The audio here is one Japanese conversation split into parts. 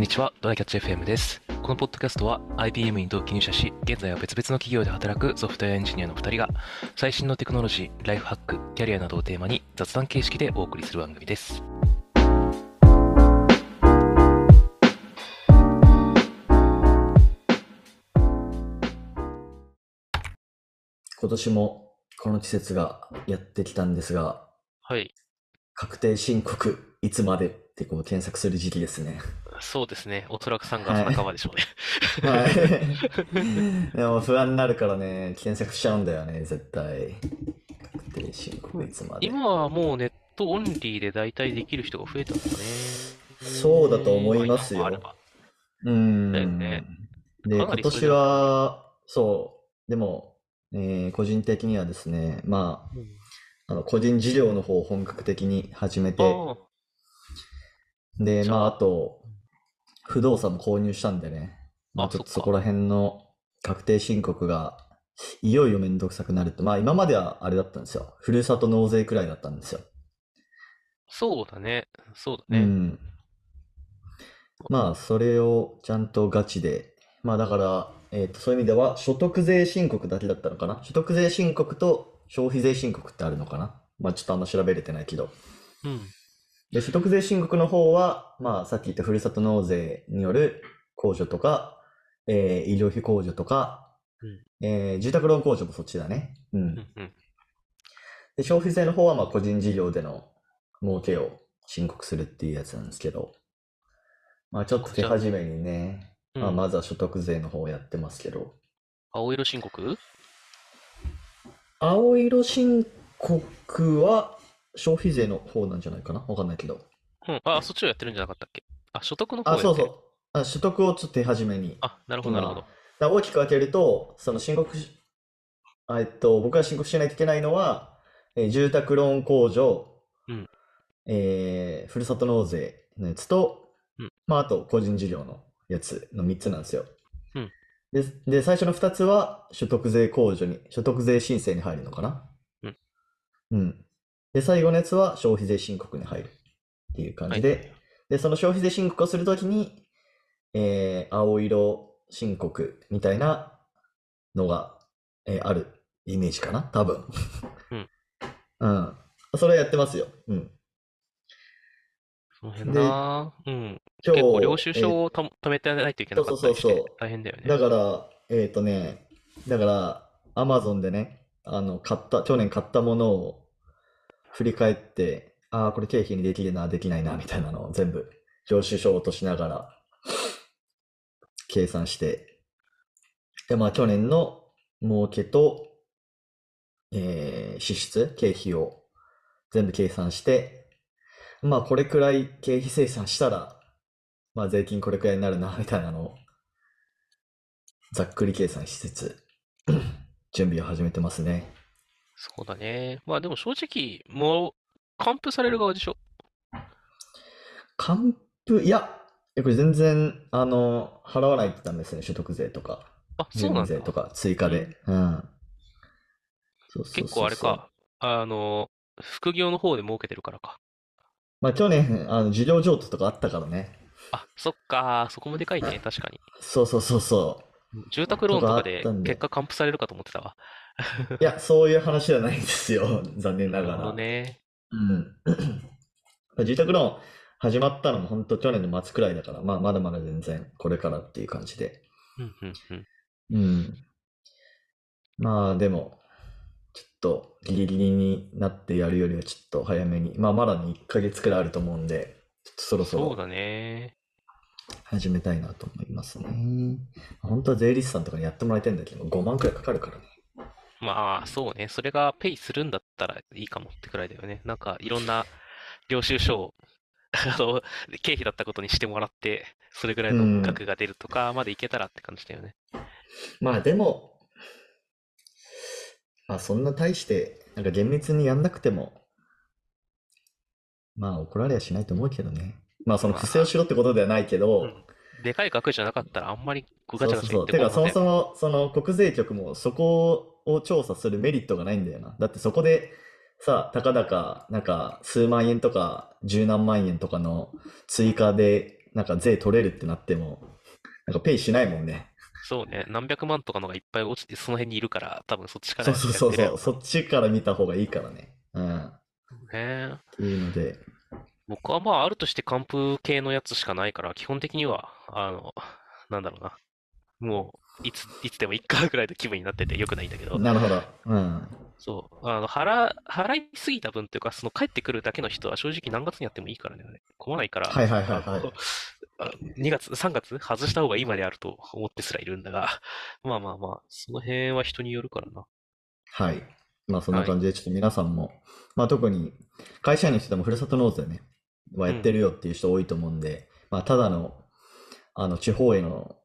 んにちは、ドライキャッチ FM です。このポッドキャストは IBM に同期入社し、現在は別々の企業で働くソフトウェアエンジニアの2人が、最新のテクノロジー、ライフハック、キャリアなどをテーマに雑談形式でお送りする番組です。今年もこの季節がやってきたんですが、はい。確定申告いつまで？ってこう検索する時期ですね。そうですね。おそらく3月半ばでしょうね。はい。でも不安になるからね、検索しちゃうんだよね、絶対。確定申告いつまで。今はもうネットオンリーで大体できる人が増えたのかね。そうだと思いますようーん。だよねで、今年は、そう、でも、えー個人的にはですね、まあ、あの個人事業の方を本格的に始めて、で、まあ、あと、不動産も購入したんでね、まあ、ちょっとそこら辺の確定申告が、いよいよめんどくさくなると、まあ、今まではあれだったんですよ。ふるさと納税くらいだったんですよ。そうだね。そうだね。うん。まあ、それをちゃんとガチで、まあ、だから、えっと、そういう意味では、所得税申告だけだったのかな？所得税申告と消費税申告ってあるのかな？まあ、ちょっとあんま調べれてないけど。うん。で、所得税申告の方は、まあ、さっき言ったふるさと納税による控除とか、えー医療費控除とか、うんえー住宅ローン控除もそっちだね。うん。うんうん。で、消費税の方は、まあ、個人事業での儲けを申告するっていうやつなんですけど、まあ、ちょっと手始めにね、まあ、うんまずは所得税の方をやってますけど、青色申告？青色申告は消費税の方なんじゃないかな？わかんないけど。うん。あ、そっちをやってるんじゃなかったっけ？あ、所得の方あ。そうそう。あ所得をちょっと手始めに。あ、なるほど、なるほど。だ大きく分けると、その申告し、あえっと、僕が申告しないといけないのは、えー住宅ローン控除、うんえーふるさと納税のやつと、うんまあ、あと個人事業のやつの3つなんですよ。うんで、で、最初の2つは所得税控除に、所得税申請に入るのかな？うん。うん。で、最後のやつは消費税申告に入るっていう感じで、で、その消費税申告をするときに、えー青色申告みたいなのが、えーあるイメージかな多分。うん。うん。それはやってますよ。うん。その辺な。うん。今日、結構領収えー書をた貯めてないといけなかったりしてそうそうそうそう大変だよね。だから、えっとね、だから、アマゾンでね、あの、買った、去年買ったものを振り返って、ああ、これ経費にできるな、できないな、みたいなのを全部、領収書を落としながら、計算して、で、まあ、去年の儲けと、えー支出、経費を全部計算して、まあ、これくらい経費精算したら、まあ、税金これくらいになるな、みたいなのを、ざっくり計算しつつ、準備を始めてますね。そうだね。まあでも正直、もう、還付される側でしょ？還付、いや、えこれ全然、あの、払わないとダメですね、所得税とか、あ、住そうなんだ。民税とか、追加で。うん。そうそうそう結構あれ。か。あの、副業の方で儲けてるからか。まあ、去年、あの、事業譲渡とかあったからね。あ、そっか。そこもでかいね。確かに。そうそうそうそ住宅ローンとかで結果還付されるかと思ってたわ。う。いや、そういう話じゃないんですよ。残念ながなるほどら。ね。うん。住宅ローン始まったのも本当去年の末くらいだから、まあ、まだまだ全然これからっていう感じで。うん。まあでも、ちょっとギリギリになってやるよりはちょっと早めに、まあまだに1ヶ月くらいあると思うんで、ちょっとそろそろそうだね。始めたいなと思いますね。本当は税理士さんとかにやってもらいたいんだけど、5万くらいかかるからね。まあ、そうね。それがペイするんだったらいいかもってくらいだよね。なんか、いろんな領収書を、あの、経費だったことにしてもらって、それぐらいの額が出るとかまでいけたらって感じだよね。まあでも、まあそんな大して、なんか厳密にやんなくても、まあ怒られやしないと思うけどね。まあその不正をしろってことではないけど、うんでかい額じゃなかったらあんまりガチャガチャ言そうそうそう。てか、そもそも、その国税局もそこを調査するメリットがないんだよな。だってそこで、さ、たかだか、なんか、数万円とか、十何万円とかの追加でなんか税取れるってなっても、なんかペイしないもんね。そうね。何百万とかのがいっぱい落ちて、その辺にいるから、多分そっちからそうそうそうそう。そっちから見た方がいいからね。うん。っね。ていうので、僕はまあ、あるとして還付系のやつしかないから、基本的には、あの、なんだろうな。もう、いつ、いつでもいっかぐらいの気分になっててよくないんだけど、なるほど。うん。そう、あの、払、払いすぎた分というか、その帰ってくるだけの人は正直何月にやってもいいからね、困らないから、はいはいはいはいあのあ2月、3月外した方がいいまであると思ってすらいるんだが、まあまあまあ、その辺は人によるからな。はい。まあそんな感じで、ちょっと皆さんも、まあ特に会社員の人でもふるさと納税ね、はやってるよっていう人多いと思うんで、まあただの、あの、地方への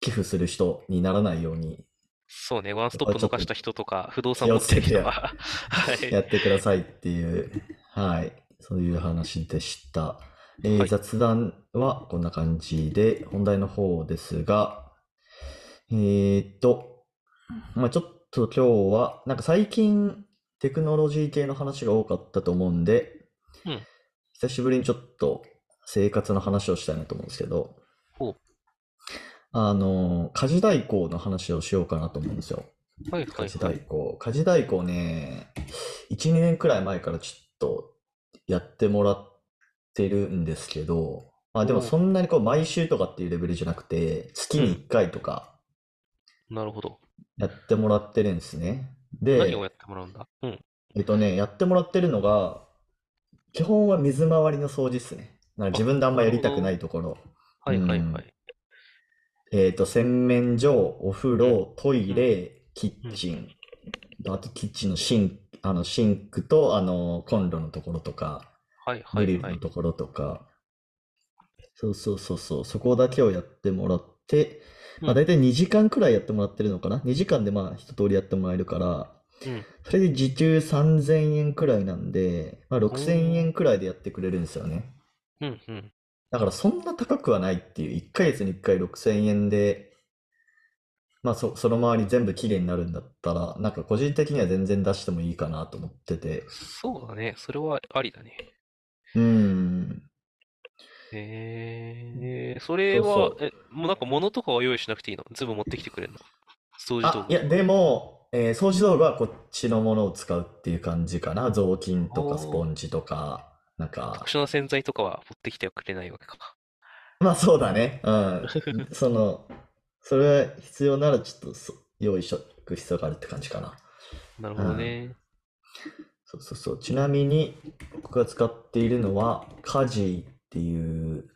寄付する人にならないように。そうね、ワンストップ逃した人とか、不動産持ってる人は、はい。やってくださいっていう、はい、そういう話でした。えーはい。雑談はこんな感じで、本題の方ですが、えーっと、まあちょっと今日は、なんか最近テクノロジー系の話が多かったと思うんで、うん。久しぶりにちょっと生活の話をしたいなと思うんですけど、あの、家事代行の話をしようかなと思うんですよ。はいは家事いはい。代行。家事代行ね、1、2年くらい前からちょっとやってもらってるんですけど、まあでもそんなにこう毎週とかっていうレベルじゃなくて、月に1回とかなるほど。やってもらってるんですね。で何を、やってもらうんだ？うん。えっとね、やってもらってるのが、基本は水回りの掃除ですね。なんか自分であんまやりたくないところ。はいはいうんはい。えっと、洗面所、お風呂、トイレ、キッチン、あとキッチンのシンク、あのシンクとあのコンロのところとか、はいはいはい。のところとか、そうそうそうそう、そこだけをやってもらって、まあうん大体2時間くらいやってもらってるのかな ?2 時間でまあ一通りやってもらえるから、うん。それで時給3000円くらいなんで、まあ6000円くらいでやってくれるんですよね。うんうん。だからそんな高くはないっていう、1ヶ月に1回6000円で、まあそ、その周り全部きれいになるんだったら、なんか個人的には全然出してもいいかなと思ってて。そうだね。それはありだね。うーん。えー、それそうは、え、もうなんか物とかは用意しなくていいの？全部持ってきてくれるの？掃除道あ、具。いや、でも、えー掃除道具はこっちのものを使うっていう感じかな。雑巾とかスポンジとか、なんか、特殊な洗剤とかは持ってきてはくれないわけか。まあそうだね。うん。その、それは必要ならちょっとそ用意しとく必要があるって感じかな。なるほどね。そうそうそう。ちなみに、僕が使っているのは、カジっていう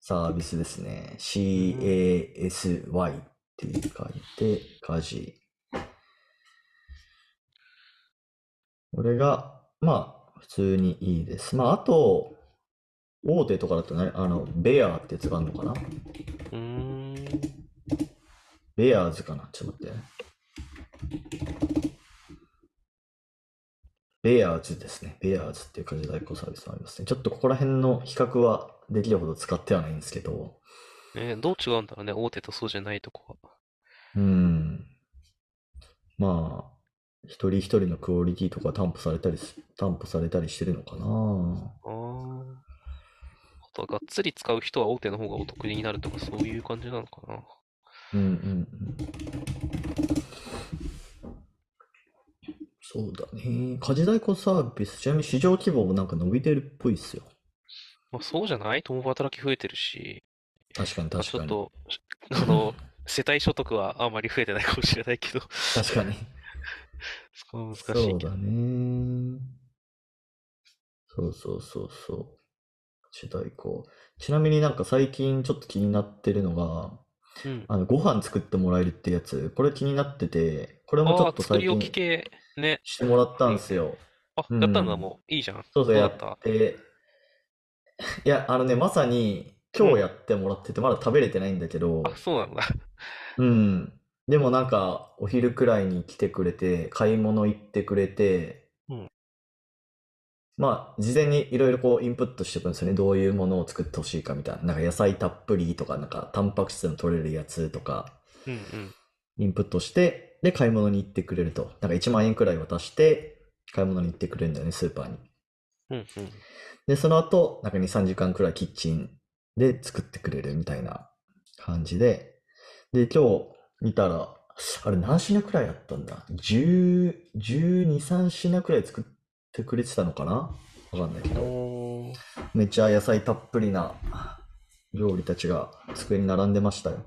サービスですね。C-A-S-Y っていう書いて、カジ。これが、まあ、普通にいいです。まあ、あと、大手とかだとね、あの、ベアってやつがあるのかな？うーん。ベアーズかな？ちょっと待ってね。ベアーズですね。ベアーズっていう家事代行サービスがありますね。ちょっとここら辺の比較はできるほど使ってはないんですけど、ね、どう違うんだろうね。大手とそうじゃないとこは。うん。まあ、一人一人のクオリティとか担保されたりす、担保されたりしてるのかなあーあとはがっつり使う人は大手の方がお得になるとかそういう感じなのかな。うんうんうん。そうだね。家事代行サービス、ちなみに市場規模もなんか伸びてるっぽいっすよ。まあそうじゃない？共働き増えてるし、確かにまあ確かに。ちょっと、あの、世帯所得はあまり増えてないかもしれないけど、確かに。そこは難しそいうけど。だね。そうそうそうそう。家事代行。ちなみになんか最近ちょっと気になってるのが、うん。あの、ご飯作ってもらえるってやつ、これ気になってて、これもちょっと最近。してもらったんですよ。あ、うんやったんだ、もう。いいじゃん。そうそうやったいや、あのね、まさに今日やってもらってて、まだ食べれてないんだけど、あ、そうなんだ。うん。でもなんか、お昼くらいに来てくれて、買い物行ってくれて、うんまあ、事前にいろいろこうインプットしてくるんですよね。どういうものを作ってほしいかみたいな。なんか野菜たっぷりとか、なんかタンパク質の取れるやつとか、うんうん。インプットして、で、買い物に行ってくれると。なんか1万円くらい渡して、買い物に行ってくれるんだよね、スーパーに。うんうん。で、その後、なんか2、3時間くらいキッチンで作ってくれるみたいな感じで、で、今日見たら、あれ何品くらいあったんだ ?10、12、3品くらい作ってくれてたのかな？わかんないけど。めっちゃ野菜たっぷりな料理たちが机に並んでましたよ。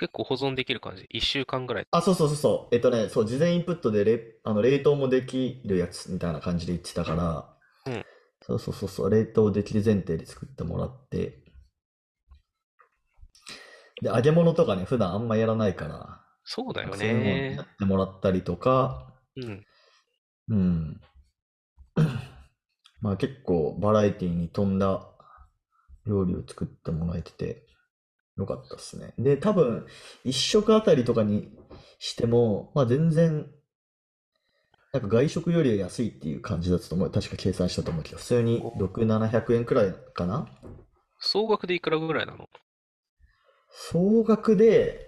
結構保存できる感じ？1週間ぐらい？あ、そうそうそうそう。えっとね、そう、事前インプットでれあの冷凍もできるやつみたいな感じで言ってたから、うんそうそうそうそう、冷凍できる前提で作ってもらって、で、揚げ物とかね、普段あんまやらないから、そうだよそういうのねや。ってもらったりとか、うん。うん。まあ結構バラエティに富んだ料理を作ってもらえててよかったですね。で、多分一食あたりとかにしても、まあ全然、なんか外食よりは安いっていう感じだったと思う。確か計算したと思うけど、普通に6、700円くらいかな総額でいくらぐらいなの？総額で、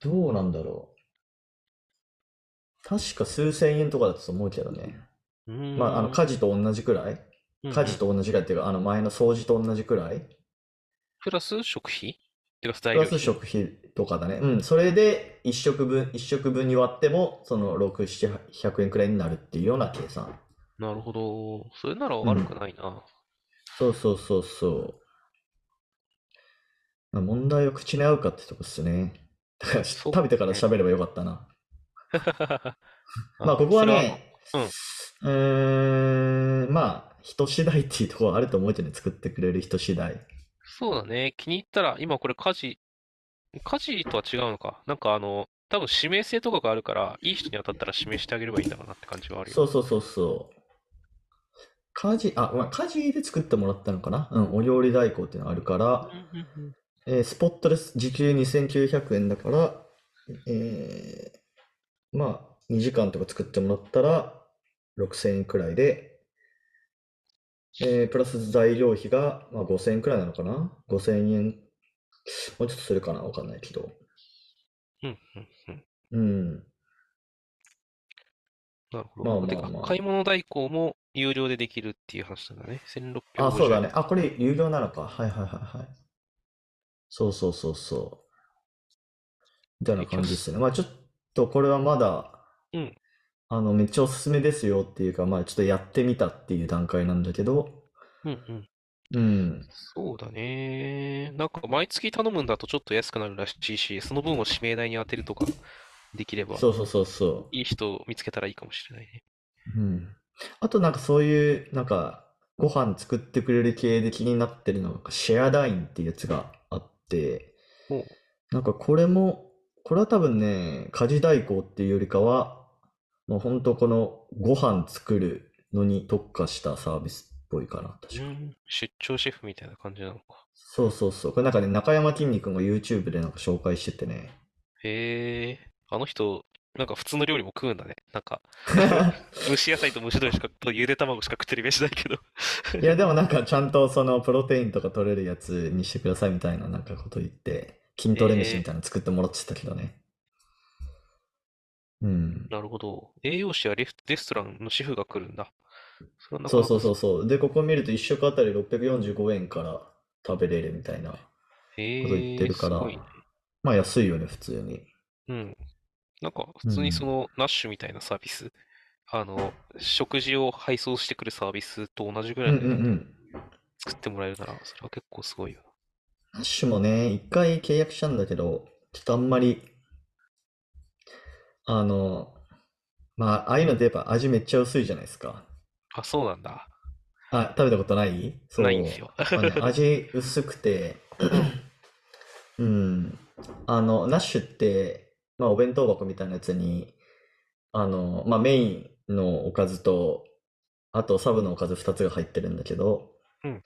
どうなんだろう。確か数千円とかだったと思うけどね。まあ、あの、家事と同じくらいうんうん家事と同じくらいっていうか、あの、前の掃除と同じくらいプラス食費？プラスプラス。食費とかだね。うん。それで、一食分、一食分に割っても、その、6、7、100円くらいになるっていうような計算。なるほど。それなら悪くないな。そうそうそうそう。まあ、問題は口に合うかってとこっすね。だから、そう食べてから喋ればよかったな。あ まあ、ここはそれね、うーん、まあ、人次第っていうところはあると思うけどね、作ってくれる人次第。そうだね。気に入ったら、今これ家事、家事とは違うのか。なんかあの、多分指名制とかがあるから、いい人に当たったら指名してあげればいいんだろうなって感じはあるよ。そうそうそうそう。家事、あ、まあ、家事で作ってもらったのかなうん、お料理代行っていうのがあるから、うんうんうんえースポットです。時給2900円だから、えーまあ、2時間とか作ってもらったら6000円くらいで、えープラス材料費が、まあ、5000円くらいなのかな ?5000 円。もうちょっとするかな？わかんないけど。うんうんうんうん。なるほど。まあまあまあ買い物代行も有料でできるっていう話だね。1650あ、そうだね。円。あ、これ有料なのか。はいはいはいはい。そうそうそうそう。みたいな感じですね。まあちょっとこれはまだ、うんあの、めっちゃおすすめですよっていうか、まあちょっとやってみたっていう段階なんだけど、うんうん。うん。そうだね。なんか毎月頼むんだとちょっと安くなるらしいし、その分を指名代に当てるとかできれば、そうそうそうそいい人を見つけたらいいかもしれないね。う。うん。あとなんかそういう、なんか、ご飯作ってくれる系で気になってるのが、シェアダインっていうやつがなんかこれも、これは多分ね、家事代行っていうよりかは、もう本当このご飯作るのに特化したサービスっぽいかな、確か。うん、出張シェフみたいな感じなのか。そうそうそう。これなんかね、中山きんに君が YouTube でなんか紹介しててね。へえ、あの人、なんか普通の料理も食うんだね。なんか、蒸し野菜と蒸し鶏しか、とゆで卵しか食ってるイメージないけど。いや、でもなんかちゃんとそのプロテインとか取れるやつにしてくださいみたいななんかこと言って、筋トレ飯みたいなの作ってもらってたけどね。うん。なるほど。栄養士やレフレストランのシェフが来るんだ。そそうそうそうそう。で、ここ見ると1食あたり645円から食べれるみたいな。へこと言ってるからね。まあ安いよね、普通に。うん。なんか、普通にその、ナッシュみたいなサービス、あの、食事を配送してくるサービスと同じぐうんらいで。作ってもらえるなら、それは結構すごいよ。ハッシュもね、一回契約したんだけど、ちょっとあんまり、あの、まあ、ああいうのってやっぱ味めっちゃ薄いじゃないですか。あ、そうなんだ。あ、食べたことない？そう。ないんですよ。やっぱね、味薄くて、うん。あの、ナッシュって、まあ、お弁当箱みたいなやつに、あの、まあ、メインのおかずと、あとサブのおかず2つが入ってるんだけど、うん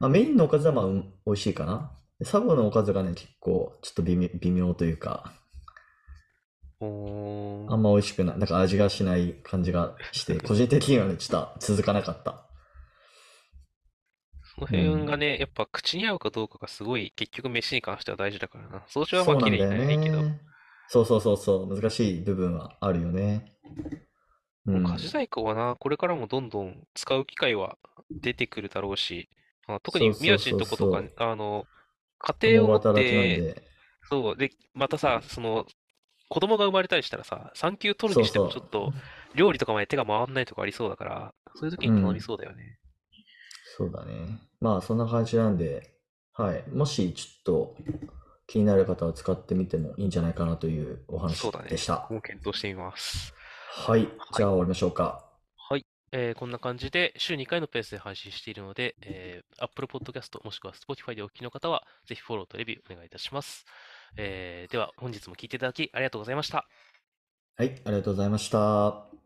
まあ、メインのおかずはまあ、うん美味しいかな。でサブのおかずがね、結構、ちょっと微妙、微妙というか、おーあんま美味しくない、なんか味がしない感じがして、個人的にはね、ちょっと続かなかった。その辺がね、やっぱ口に合うかどうかがすごい、結局飯に関しては大事だからな。掃除はまそうあ綺んだよにないけど、ね。そうそうそうそう、難しい部分はあるよね。うん。家事代行はな、これからもどんどん使う機会は出てくるだろうし、あ特に宮地のとことか、あの、家庭を持って、で、そう、で、またさ、その、子供が生まれたりしたらさ、産休取るにしてもちょっと、料理とかまで手が回んないとかありそうだから、そういう時に頼みそうだよね。そうだね。まあ、そんな感じなんで、はい。もしちょっと気になる方は使ってみてもいいんじゃないかなというお話そうだね。でした。僕も検討してみます。はい。じゃあ終わりましょうか。はい。えーこんな感じで週2回のペースで配信しているので、えー Apple Podcast もしくは Spotify でお聞きの方は、ぜひフォローとレビューお願いいたします。えーでは、本日も聞いていただきありがとうございました。はい。ありがとうございました。